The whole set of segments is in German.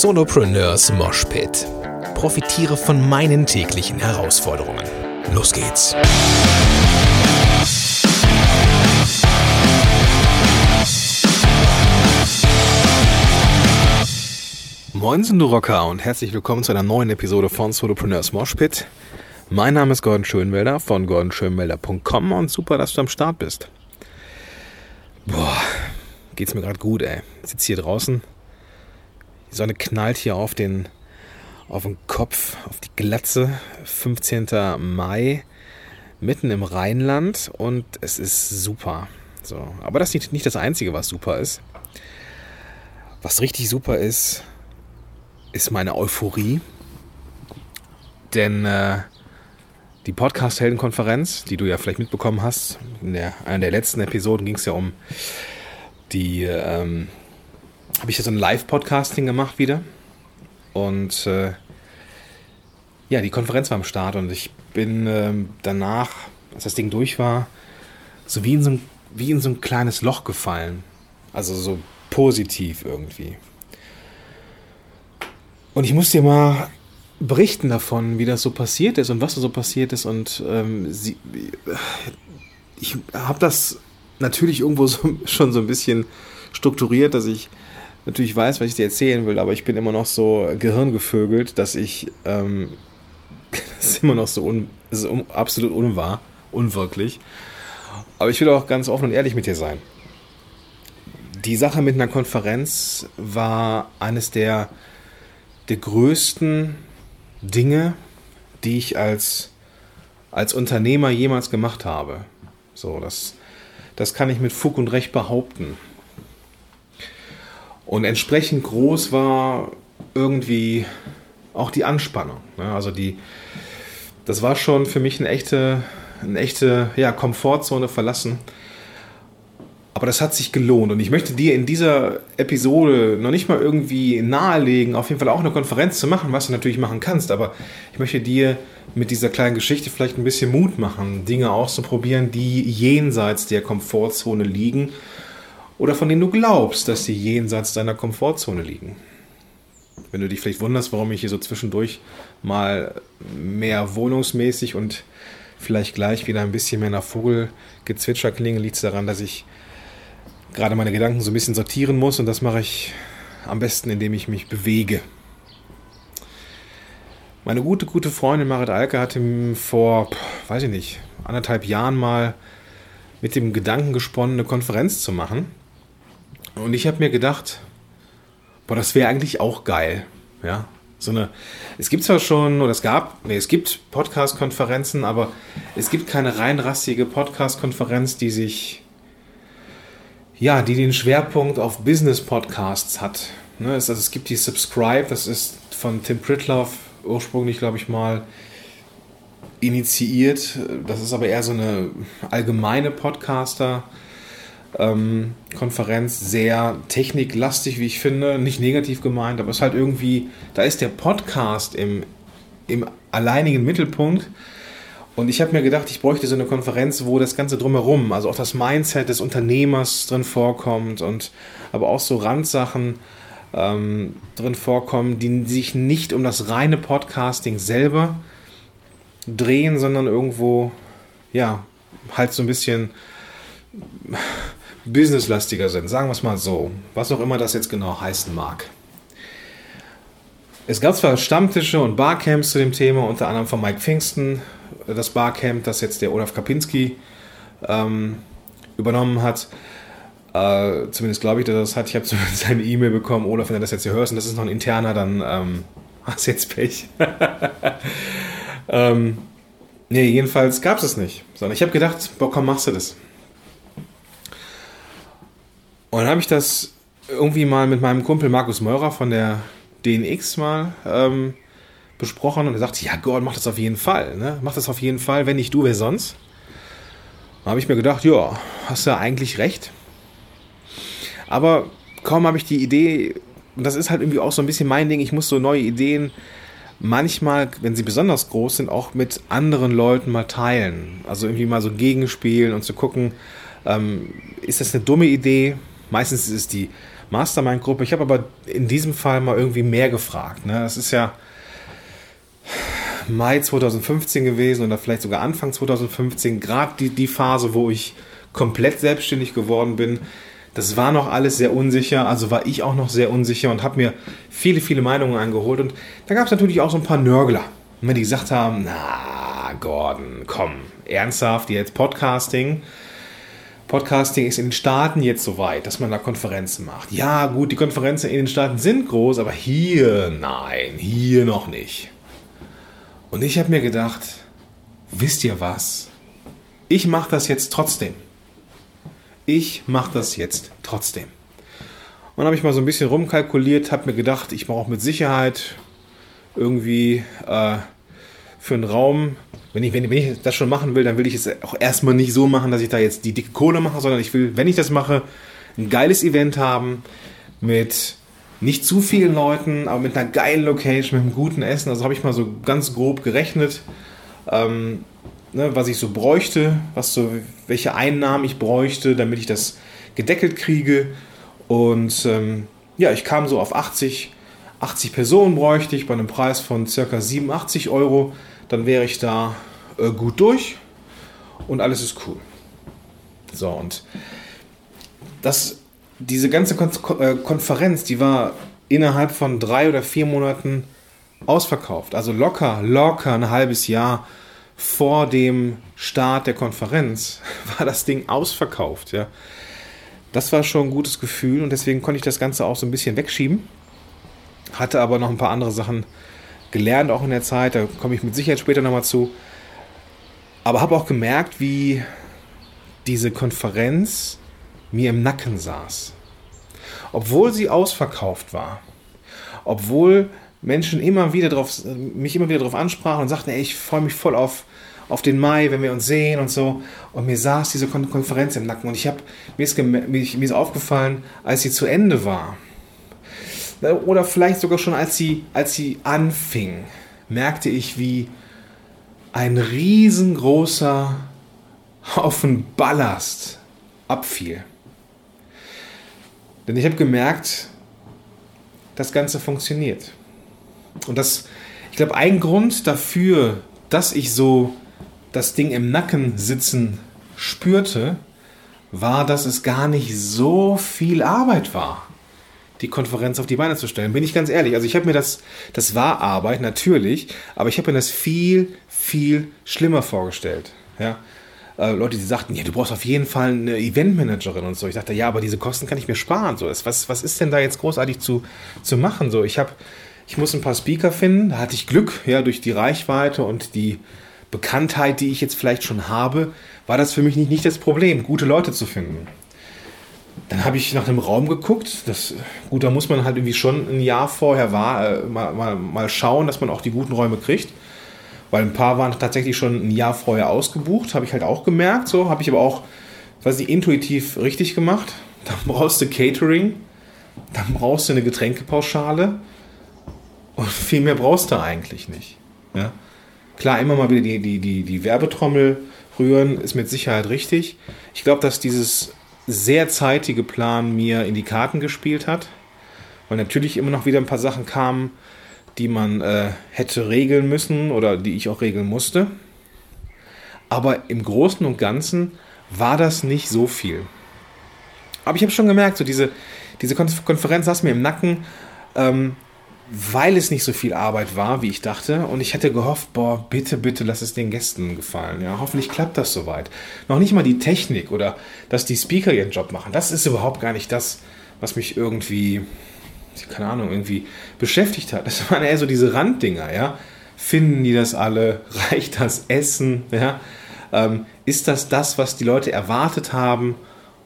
Solopreneurs Moshpit. Profitiere von meinen täglichen Herausforderungen. Los geht's. Moin, du Rocker und herzlich willkommen zu einer neuen Episode von Solopreneurs Moshpit. Mein Name ist Gordon Schönwelder von gordonschönwelder.com und super, dass du am Start bist. Boah, geht's mir gerade gut, ey. Ich sitze hier draußen. Die Sonne knallt hier auf den, auf den Kopf, auf die Glatze. 15. Mai, mitten im Rheinland und es ist super. So, aber das ist nicht, nicht das Einzige, was super ist. Was richtig super ist, ist meine Euphorie. Denn äh, die Podcast-Heldenkonferenz, die du ja vielleicht mitbekommen hast, in der, einer der letzten Episoden ging es ja um die, ähm, habe ich ja so ein Live-Podcasting gemacht wieder. Und äh, ja, die Konferenz war am Start und ich bin äh, danach, als das Ding durch war, so wie in so, ein, wie in so ein kleines Loch gefallen. Also so positiv irgendwie. Und ich muss dir mal berichten davon, wie das so passiert ist und was so passiert ist. Und ähm, sie, ich habe das natürlich irgendwo so, schon so ein bisschen strukturiert, dass ich natürlich weiß, was ich dir erzählen will, aber ich bin immer noch so gehirngevögelt, dass ich ähm, das ist immer noch so un, ist absolut unwahr, unwirklich. Aber ich will auch ganz offen und ehrlich mit dir sein. Die Sache mit einer Konferenz war eines der, der größten Dinge, die ich als, als Unternehmer jemals gemacht habe. So, das, das kann ich mit Fug und Recht behaupten. Und entsprechend groß war irgendwie auch die Anspannung. Ne? Also die, das war schon für mich eine echte, eine echte ja, Komfortzone verlassen. Aber das hat sich gelohnt und ich möchte dir in dieser Episode noch nicht mal irgendwie nahelegen, auf jeden Fall auch eine Konferenz zu machen, was du natürlich machen kannst. Aber ich möchte dir mit dieser kleinen Geschichte vielleicht ein bisschen Mut machen, Dinge auszuprobieren, die jenseits der Komfortzone liegen oder von denen du glaubst, dass sie jenseits deiner Komfortzone liegen. Wenn du dich vielleicht wunderst, warum ich hier so zwischendurch mal mehr wohnungsmäßig und vielleicht gleich wieder ein bisschen mehr nach Vogelgezwitscher klinge, liegt es daran, dass ich gerade meine Gedanken so ein bisschen sortieren muss und das mache ich am besten, indem ich mich bewege. Meine gute, gute Freundin Marit Alke hatte vor, weiß ich nicht, anderthalb Jahren mal mit dem Gedanken gesponnen, eine Konferenz zu machen. Und ich habe mir gedacht, boah, das wäre eigentlich auch geil. Ja, so eine, es gibt zwar schon, oder es gab, nee, es gibt Podcast-Konferenzen, aber es gibt keine rein rassige Podcast-Konferenz, die sich, ja, die den Schwerpunkt auf Business-Podcasts hat. Ne, es, also es gibt die Subscribe, das ist von Tim Pritloff ursprünglich, glaube ich mal, initiiert. Das ist aber eher so eine allgemeine Podcaster- ähm, Konferenz sehr techniklastig, wie ich finde. Nicht negativ gemeint, aber es ist halt irgendwie, da ist der Podcast im, im alleinigen Mittelpunkt. Und ich habe mir gedacht, ich bräuchte so eine Konferenz, wo das Ganze drumherum, also auch das Mindset des Unternehmers drin vorkommt und aber auch so Randsachen ähm, drin vorkommen, die sich nicht um das reine Podcasting selber drehen, sondern irgendwo, ja, halt so ein bisschen businesslastiger sind, sagen wir es mal so, was auch immer das jetzt genau heißen mag. Es gab zwar Stammtische und Barcamps zu dem Thema, unter anderem von Mike Pfingsten, das Barcamp, das jetzt der Olaf Kapinski ähm, übernommen hat. Äh, zumindest glaube ich, dass er das hat. Ich habe zumindest eine E-Mail bekommen, Olaf, wenn du das jetzt hier hörst und das ist noch ein interner, dann ähm, hast du jetzt Pech. ähm, nee, jedenfalls gab es es nicht. Sondern ich habe gedacht, boah, komm, machst du das. Und dann habe ich das irgendwie mal mit meinem Kumpel Markus Meurer von der DNX mal ähm, besprochen und er sagte, ja Gott, mach das auf jeden Fall. Ne? Mach das auf jeden Fall, wenn nicht du, wer sonst? Da habe ich mir gedacht, ja, hast du eigentlich recht. Aber kaum habe ich die Idee, und das ist halt irgendwie auch so ein bisschen mein Ding, ich muss so neue Ideen manchmal, wenn sie besonders groß sind, auch mit anderen Leuten mal teilen. Also irgendwie mal so gegenspielen und zu gucken, ähm, ist das eine dumme Idee? Meistens ist es die Mastermind-Gruppe. Ich habe aber in diesem Fall mal irgendwie mehr gefragt. Ne? Das ist ja Mai 2015 gewesen oder vielleicht sogar Anfang 2015, gerade die, die Phase, wo ich komplett selbstständig geworden bin. Das war noch alles sehr unsicher, also war ich auch noch sehr unsicher und habe mir viele, viele Meinungen eingeholt. Und da gab es natürlich auch so ein paar Nörgler, die gesagt haben, na, Gordon, komm, ernsthaft, jetzt Podcasting. Podcasting ist in den Staaten jetzt so weit, dass man da Konferenzen macht. Ja, gut, die Konferenzen in den Staaten sind groß, aber hier, nein, hier noch nicht. Und ich habe mir gedacht, wisst ihr was? Ich mache das jetzt trotzdem. Ich mache das jetzt trotzdem. Und habe ich mal so ein bisschen rumkalkuliert, habe mir gedacht, ich brauche mit Sicherheit irgendwie äh, für einen Raum, wenn ich, wenn, wenn ich das schon machen will, dann will ich es auch erstmal nicht so machen, dass ich da jetzt die dicke Kohle mache, sondern ich will, wenn ich das mache, ein geiles Event haben mit nicht zu vielen Leuten, aber mit einer geilen Location, mit einem guten Essen. Also habe ich mal so ganz grob gerechnet, ähm, ne, was ich so bräuchte, was so, welche Einnahmen ich bräuchte, damit ich das gedeckelt kriege. Und ähm, ja, ich kam so auf 80, 80 Personen bräuchte ich bei einem Preis von ca. 87 Euro. Dann wäre ich da äh, gut durch und alles ist cool. So, und das diese ganze Kon äh, Konferenz, die war innerhalb von drei oder vier Monaten ausverkauft. Also locker, locker ein halbes Jahr vor dem Start der Konferenz war das Ding ausverkauft. Ja. Das war schon ein gutes Gefühl und deswegen konnte ich das Ganze auch so ein bisschen wegschieben. Hatte aber noch ein paar andere Sachen gelernt, auch in der Zeit. Da komme ich mit Sicherheit später nochmal zu. Aber habe auch gemerkt, wie diese Konferenz mir im Nacken saß. Obwohl sie ausverkauft war. Obwohl Menschen immer wieder drauf, mich immer wieder darauf ansprachen und sagten, ey, ich freue mich voll auf, auf den Mai, wenn wir uns sehen und so. Und mir saß diese Kon Konferenz im Nacken. Und ich habe mir, ist, mir ist aufgefallen, als sie zu Ende war, oder vielleicht sogar schon als sie, als sie anfing, merkte ich, wie ein riesengroßer Haufen Ballast abfiel. Denn ich habe gemerkt, das Ganze funktioniert. Und das, ich glaube, ein Grund dafür, dass ich so das Ding im Nacken sitzen spürte, war, dass es gar nicht so viel Arbeit war, die Konferenz auf die Beine zu stellen. Bin ich ganz ehrlich. Also ich habe mir das, das war Arbeit, natürlich, aber ich habe mir das viel, viel schlimmer vorgestellt. Ja? äh, Leute, die sagten, ja, du brauchst auf jeden Fall eine Eventmanagerin und so. Ich dachte, ja, aber diese Kosten kann ich mir sparen. So, was, was ist denn da jetzt großartig zu, zu machen? So, ich habe, ich muss ein paar Speaker finden. Da hatte ich Glück, ja, durch die Reichweite und die Bekanntheit, die ich jetzt vielleicht schon habe, war das für mich nicht, nicht das Problem, gute Leute zu finden. Dann habe ich nach einem Raum geguckt. Das, gut, da muss man halt irgendwie schon ein Jahr vorher war, äh, mal, mal, mal schauen, dass man auch die guten Räume kriegt weil ein paar waren tatsächlich schon ein Jahr vorher ausgebucht, habe ich halt auch gemerkt, so habe ich aber auch, weiß intuitiv richtig gemacht. Dann brauchst du Catering, dann brauchst du eine Getränkepauschale und viel mehr brauchst du eigentlich nicht. Ja? Klar, immer mal wieder die, die, die, die Werbetrommel rühren, ist mit Sicherheit richtig. Ich glaube, dass dieses sehr zeitige Plan mir in die Karten gespielt hat, weil natürlich immer noch wieder ein paar Sachen kamen, die man äh, hätte regeln müssen oder die ich auch regeln musste. Aber im Großen und Ganzen war das nicht so viel. Aber ich habe schon gemerkt, so diese, diese Konferenz saß mir im Nacken, ähm, weil es nicht so viel Arbeit war, wie ich dachte. Und ich hätte gehofft, boah, bitte, bitte, lass es den Gästen gefallen. Ja, hoffentlich klappt das soweit. Noch nicht mal die Technik oder dass die Speaker ihren Job machen. Das ist überhaupt gar nicht das, was mich irgendwie keine Ahnung, irgendwie beschäftigt hat. Das waren eher so diese Randdinger, ja. Finden die das alle? Reicht das Essen? Ja? Ähm, ist das das, was die Leute erwartet haben?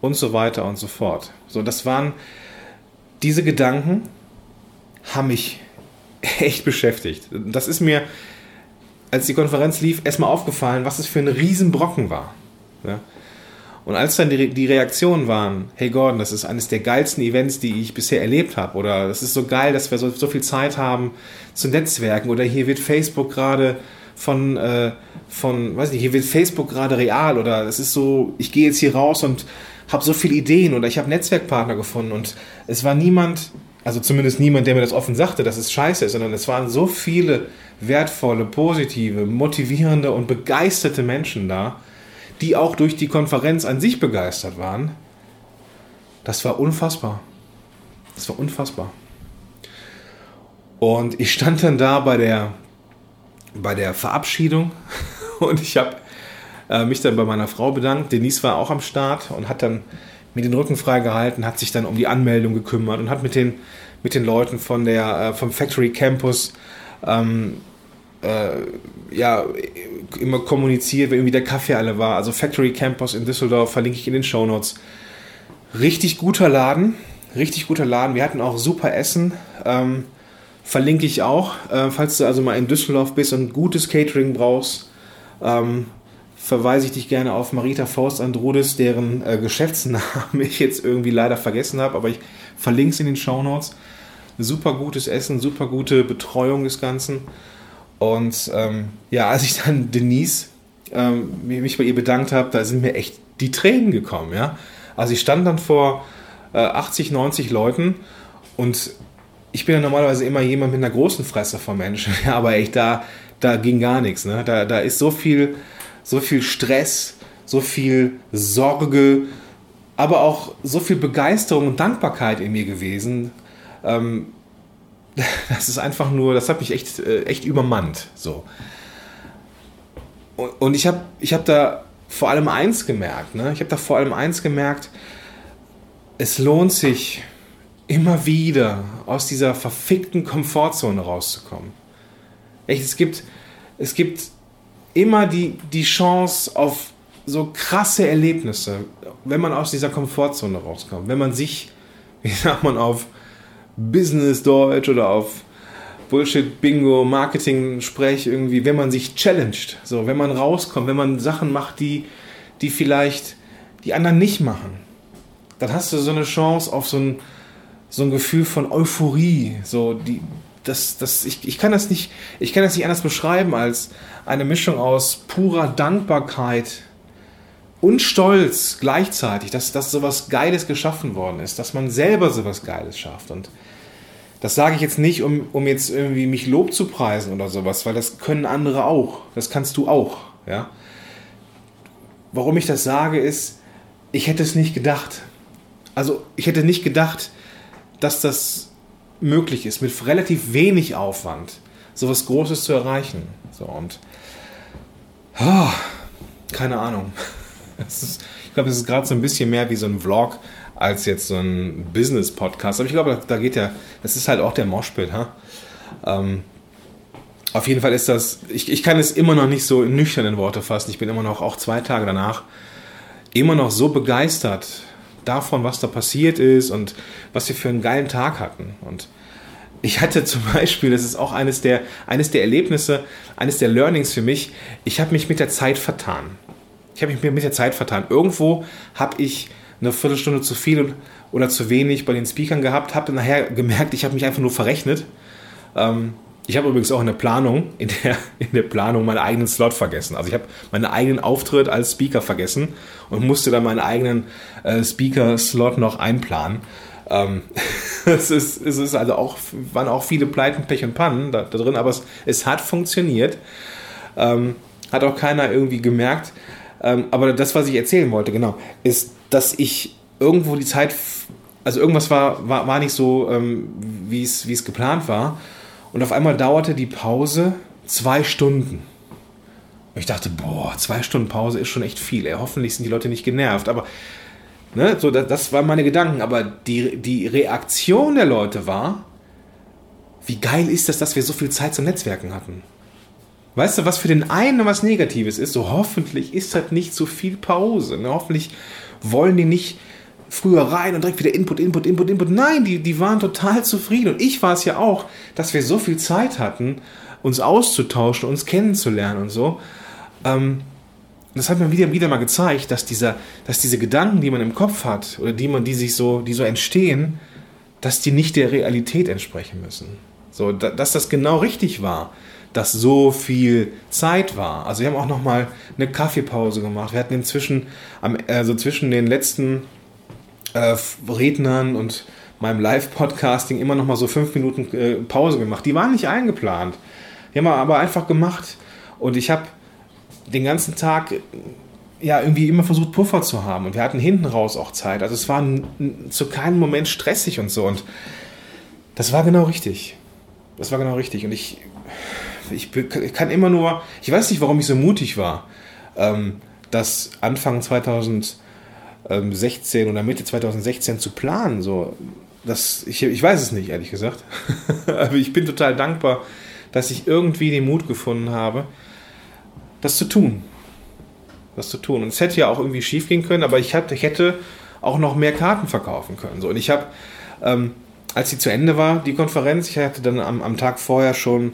Und so weiter und so fort. So, das waren diese Gedanken, haben mich echt beschäftigt. Das ist mir, als die Konferenz lief, erstmal aufgefallen, was es für ein Riesenbrocken war. Ja? Und als dann die, die Reaktionen waren, hey Gordon, das ist eines der geilsten Events, die ich bisher erlebt habe, oder das ist so geil, dass wir so, so viel Zeit haben zu Netzwerken, oder hier wird Facebook gerade von, äh, von, weiß nicht, hier wird Facebook gerade real, oder es ist so, ich gehe jetzt hier raus und habe so viele Ideen oder ich habe Netzwerkpartner gefunden und es war niemand, also zumindest niemand, der mir das offen sagte, dass es scheiße ist, sondern es waren so viele wertvolle, positive, motivierende und begeisterte Menschen da, die auch durch die Konferenz an sich begeistert waren. Das war unfassbar. Das war unfassbar. Und ich stand dann da bei der, bei der Verabschiedung und ich habe äh, mich dann bei meiner Frau bedankt. Denise war auch am Start und hat dann mir den Rücken freigehalten, hat sich dann um die Anmeldung gekümmert und hat mit den, mit den Leuten von der, äh, vom Factory Campus ähm, äh, ja, immer kommuniziert, wie irgendwie der Kaffee alle war. Also Factory Campus in Düsseldorf verlinke ich in den Show Notes. Richtig guter Laden, richtig guter Laden. Wir hatten auch super Essen. Ähm, verlinke ich auch. Äh, falls du also mal in Düsseldorf bist und gutes Catering brauchst, ähm, verweise ich dich gerne auf Marita Faust Androdes, deren äh, Geschäftsnamen ich jetzt irgendwie leider vergessen habe, aber ich verlinke es in den Show Notes. Super gutes Essen, super gute Betreuung des Ganzen. Und ähm, ja, als ich dann Denise ähm, mich bei ihr bedankt habe, da sind mir echt die Tränen gekommen. Ja? Also ich stand dann vor äh, 80, 90 Leuten und ich bin ja normalerweise immer jemand mit einer großen Fresse von Menschen, ja, aber echt, da, da ging gar nichts. Ne? Da, da ist so viel so viel Stress, so viel Sorge, aber auch so viel Begeisterung und Dankbarkeit in mir gewesen. Ähm, das ist einfach nur, das hat mich echt, äh, echt übermannt. So. Und, ich habe ich hab da vor allem eins gemerkt. Ne? Ich habe da vor allem eins gemerkt, es lohnt sich immer wieder aus dieser verfickten Komfortzone rauszukommen. Echt, es gibt, es gibt immer die, die Chance auf so krasse Erlebnisse, wenn man aus dieser Komfortzone rauskommt, wenn man sich, wie sagt man, auf Business-Deutsch oder auf Bullshit, Bingo, Marketing sprech irgendwie, wenn man sich challenged, so, wenn man rauskommt, wenn man Sachen macht, die, die vielleicht die anderen nicht machen, dann hast du so eine Chance auf so ein, so ein Gefühl von Euphorie, so die, das, das, ich, ich, kann das nicht, ich kann das nicht anders beschreiben als eine Mischung aus purer Dankbarkeit und Stolz gleichzeitig, dass, dass sowas Geiles geschaffen worden ist, dass man selber sowas Geiles schafft. Und das sage ich jetzt nicht, um, um jetzt irgendwie mich Lob zu preisen oder sowas, weil das können andere auch. Das kannst du auch. Ja? Warum ich das sage, ist, ich hätte es nicht gedacht. Also ich hätte nicht gedacht, dass das möglich ist, mit relativ wenig Aufwand sowas Großes zu erreichen. So und oh, keine Ahnung. Ist, ich glaube, es ist gerade so ein bisschen mehr wie so ein Vlog als jetzt so ein Business-Podcast. Aber ich glaube, da geht ja, das ist halt auch der Moshpit. Ha? Ähm, auf jeden Fall ist das, ich, ich kann es immer noch nicht so in nüchternen Worte fassen. Ich bin immer noch, auch zwei Tage danach, immer noch so begeistert davon, was da passiert ist und was wir für einen geilen Tag hatten. Und ich hatte zum Beispiel, das ist auch eines der, eines der Erlebnisse, eines der Learnings für mich, ich habe mich mit der Zeit vertan. Ich habe mich mit der Zeit vertan. Irgendwo habe ich eine Viertelstunde zu viel oder zu wenig bei den Speakern gehabt, habe nachher gemerkt, ich habe mich einfach nur verrechnet. Ähm, ich habe übrigens auch in der Planung, in der, in der Planung meinen eigenen Slot vergessen. Also ich habe meinen eigenen Auftritt als Speaker vergessen und musste dann meinen eigenen äh, Speaker-Slot noch einplanen. Ähm, es, ist, es ist also auch, waren auch viele Pleiten, Pech und Pannen da, da drin, aber es, es hat funktioniert. Ähm, hat auch keiner irgendwie gemerkt. Ähm, aber das, was ich erzählen wollte, genau, ist, dass ich irgendwo die Zeit, also irgendwas war, war, war nicht so, ähm, wie es geplant war. Und auf einmal dauerte die Pause zwei Stunden. Und ich dachte, boah, zwei Stunden Pause ist schon echt viel. Ey. Hoffentlich sind die Leute nicht genervt. Aber ne, so, das, das waren meine Gedanken. Aber die, die Reaktion der Leute war, wie geil ist das, dass wir so viel Zeit zum Netzwerken hatten. Weißt du, was für den einen was Negatives ist, so hoffentlich ist das nicht so viel Pause. Ne? Hoffentlich wollen die nicht früher rein und direkt wieder Input, Input, Input, Input. Nein, die, die waren total zufrieden. Und ich war es ja auch, dass wir so viel Zeit hatten, uns auszutauschen, uns kennenzulernen und so. Ähm, das hat mir wieder, wieder mal gezeigt, dass, dieser, dass diese Gedanken, die man im Kopf hat, oder die man, die sich so, die so entstehen, dass die nicht der Realität entsprechen müssen. So, dass das genau richtig war, dass so viel Zeit war. Also wir haben auch noch mal eine Kaffeepause gemacht. Wir hatten inzwischen, also zwischen den letzten äh, Rednern und meinem Live-Podcasting immer noch mal so fünf Minuten äh, Pause gemacht. Die waren nicht eingeplant. Die haben wir aber einfach gemacht. Und ich habe den ganzen Tag ja irgendwie immer versucht, Puffer zu haben. Und wir hatten hinten raus auch Zeit. Also es war zu keinem Moment stressig und so. Und das war genau richtig. Das war genau richtig. Und ich, ich, kann immer nur, ich weiß nicht, warum ich so mutig war, ähm, das Anfang 2016 oder Mitte 2016 zu planen. So, das, ich, ich weiß es nicht, ehrlich gesagt. Aber ich bin total dankbar, dass ich irgendwie den Mut gefunden habe, das zu tun. Das zu tun. Und es hätte ja auch irgendwie schief gehen können, aber ich, hätte auch noch mehr Karten verkaufen können. So. Und ich habe, ähm, als sie zu Ende war, die Konferenz, ich hatte dann am, am Tag vorher schon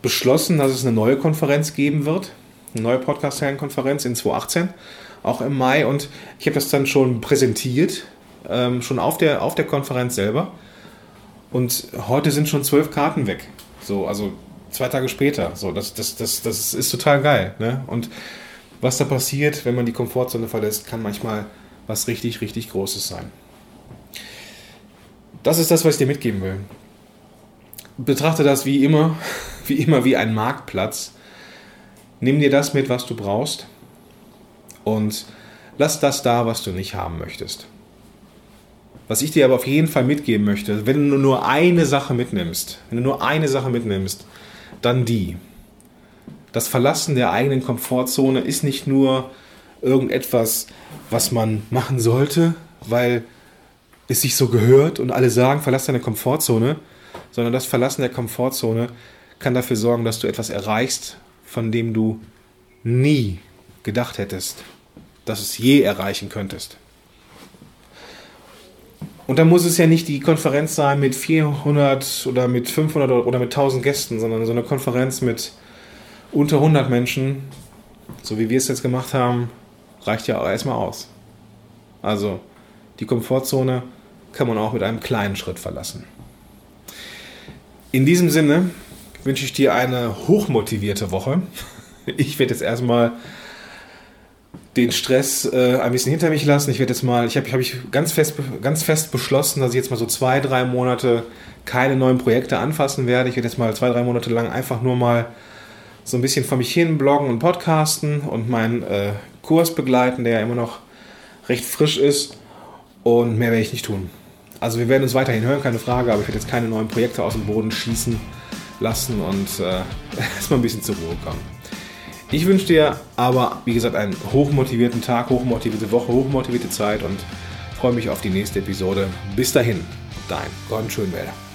beschlossen, dass es eine neue Konferenz geben wird. Eine neue Podcast-Konferenz in 2018, auch im Mai. Und ich habe das dann schon präsentiert, ähm, schon auf der, auf der Konferenz selber. Und heute sind schon zwölf Karten weg. So, also zwei Tage später. So, das, das, das, das ist total geil. Ne? Und was da passiert, wenn man die Komfortzone verlässt, kann manchmal was richtig, richtig Großes sein. Das ist das, was ich dir mitgeben will. Betrachte das wie immer, wie immer wie ein Marktplatz. Nimm dir das mit, was du brauchst und lass das da, was du nicht haben möchtest. Was ich dir aber auf jeden Fall mitgeben möchte, wenn du nur eine Sache mitnimmst, wenn du nur eine Sache mitnimmst, dann die. Das Verlassen der eigenen Komfortzone ist nicht nur irgendetwas, was man machen sollte, weil es sich so gehört und alle sagen, verlass deine Komfortzone, sondern das Verlassen der Komfortzone kann dafür sorgen, dass du etwas erreichst, von dem du nie gedacht hättest, dass es je erreichen könntest. Und dann muss es ja nicht die Konferenz sein mit 400 oder mit 500 oder mit 1000 Gästen, sondern so eine Konferenz mit unter 100 Menschen, so wie wir es jetzt gemacht haben, reicht ja auch erstmal aus. Also die Komfortzone kann man auch mit einem kleinen Schritt verlassen. In diesem Sinne wünsche ich dir eine hochmotivierte Woche. Ich werde jetzt erstmal den Stress äh, ein bisschen hinter mich lassen. Ich werde jetzt mal, ich habe hab ich ganz fest, ganz fest beschlossen, dass ich jetzt mal so zwei, drei Monate keine neuen Projekte anfassen werde. Ich werde jetzt mal zwei, drei Monate lang einfach nur mal so ein bisschen vor mich hin bloggen und podcasten und meinen äh, Kurs begleiten, der ja immer noch recht frisch ist. Und mehr werde ich nicht tun. Also wir werden uns weiterhin hören, keine Frage, aber ich werde jetzt keine neuen Projekte aus dem Boden schießen lassen und äh, erstmal ein bisschen zur Ruhe kommen. Ich wünsche dir aber, wie gesagt, einen hochmotivierten Tag, hochmotivierte Woche, hochmotivierte Zeit und freue mich auf die nächste Episode. Bis dahin, dein Gordon Schönwälder.